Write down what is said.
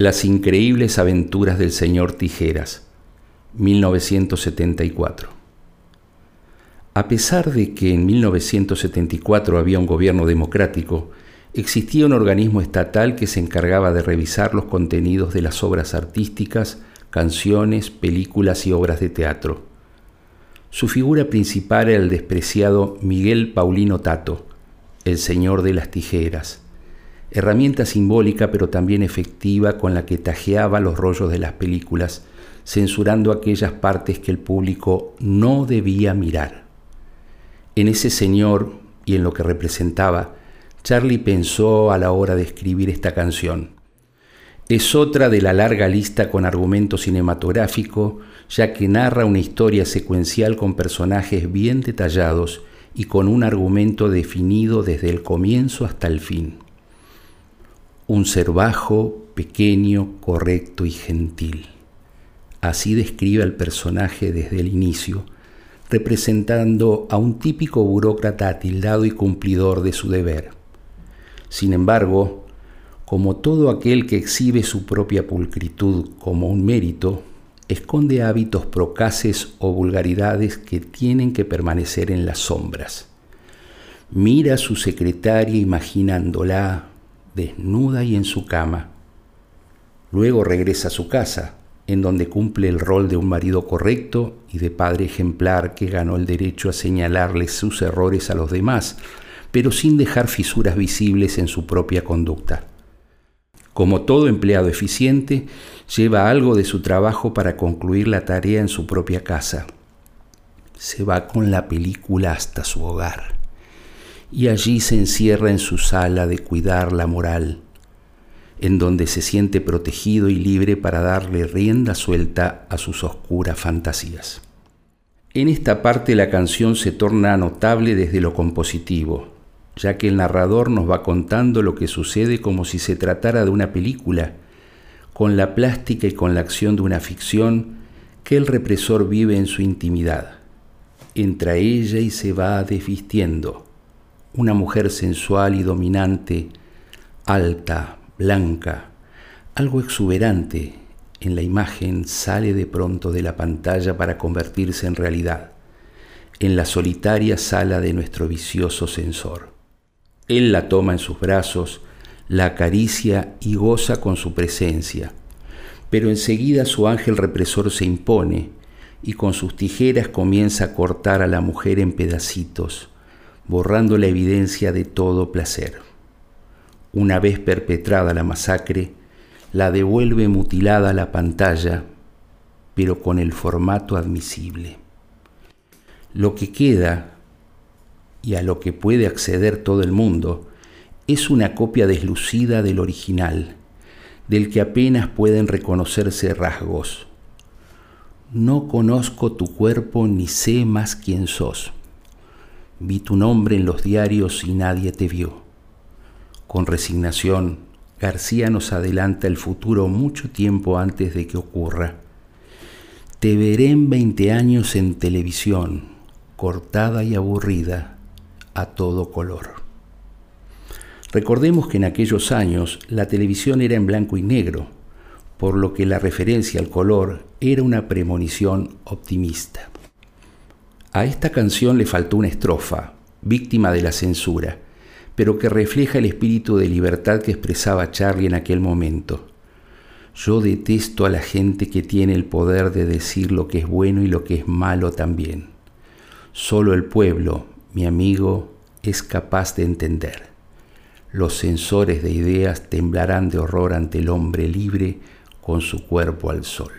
Las increíbles aventuras del señor Tijeras, 1974. A pesar de que en 1974 había un gobierno democrático, existía un organismo estatal que se encargaba de revisar los contenidos de las obras artísticas, canciones, películas y obras de teatro. Su figura principal era el despreciado Miguel Paulino Tato, el señor de las tijeras, herramienta simbólica pero también efectiva con la que tajeaba los rollos de las películas, censurando aquellas partes que el público no debía mirar. En ese señor y en lo que representaba, Charlie pensó a la hora de escribir esta canción. Es otra de la larga lista con argumento cinematográfico, ya que narra una historia secuencial con personajes bien detallados y con un argumento definido desde el comienzo hasta el fin un ser bajo, pequeño, correcto y gentil. Así describe al personaje desde el inicio, representando a un típico burócrata atildado y cumplidor de su deber. Sin embargo, como todo aquel que exhibe su propia pulcritud como un mérito, esconde hábitos procaces o vulgaridades que tienen que permanecer en las sombras. Mira a su secretaria imaginándola, desnuda y en su cama. Luego regresa a su casa, en donde cumple el rol de un marido correcto y de padre ejemplar que ganó el derecho a señalarle sus errores a los demás, pero sin dejar fisuras visibles en su propia conducta. Como todo empleado eficiente, lleva algo de su trabajo para concluir la tarea en su propia casa. Se va con la película hasta su hogar y allí se encierra en su sala de cuidar la moral, en donde se siente protegido y libre para darle rienda suelta a sus oscuras fantasías. En esta parte la canción se torna notable desde lo compositivo, ya que el narrador nos va contando lo que sucede como si se tratara de una película, con la plástica y con la acción de una ficción que el represor vive en su intimidad. Entra ella y se va desvistiendo una mujer sensual y dominante, alta, blanca, algo exuberante en la imagen sale de pronto de la pantalla para convertirse en realidad, en la solitaria sala de nuestro vicioso sensor. Él la toma en sus brazos, la acaricia y goza con su presencia, pero enseguida su ángel represor se impone y con sus tijeras comienza a cortar a la mujer en pedacitos, borrando la evidencia de todo placer. Una vez perpetrada la masacre, la devuelve mutilada a la pantalla, pero con el formato admisible. Lo que queda, y a lo que puede acceder todo el mundo, es una copia deslucida del original, del que apenas pueden reconocerse rasgos. No conozco tu cuerpo ni sé más quién sos. Vi tu nombre en los diarios y nadie te vio. Con resignación, García nos adelanta el futuro mucho tiempo antes de que ocurra. Te veré en 20 años en televisión, cortada y aburrida, a todo color. Recordemos que en aquellos años la televisión era en blanco y negro, por lo que la referencia al color era una premonición optimista. A esta canción le faltó una estrofa, víctima de la censura, pero que refleja el espíritu de libertad que expresaba Charlie en aquel momento. Yo detesto a la gente que tiene el poder de decir lo que es bueno y lo que es malo también. Solo el pueblo, mi amigo, es capaz de entender. Los censores de ideas temblarán de horror ante el hombre libre con su cuerpo al sol.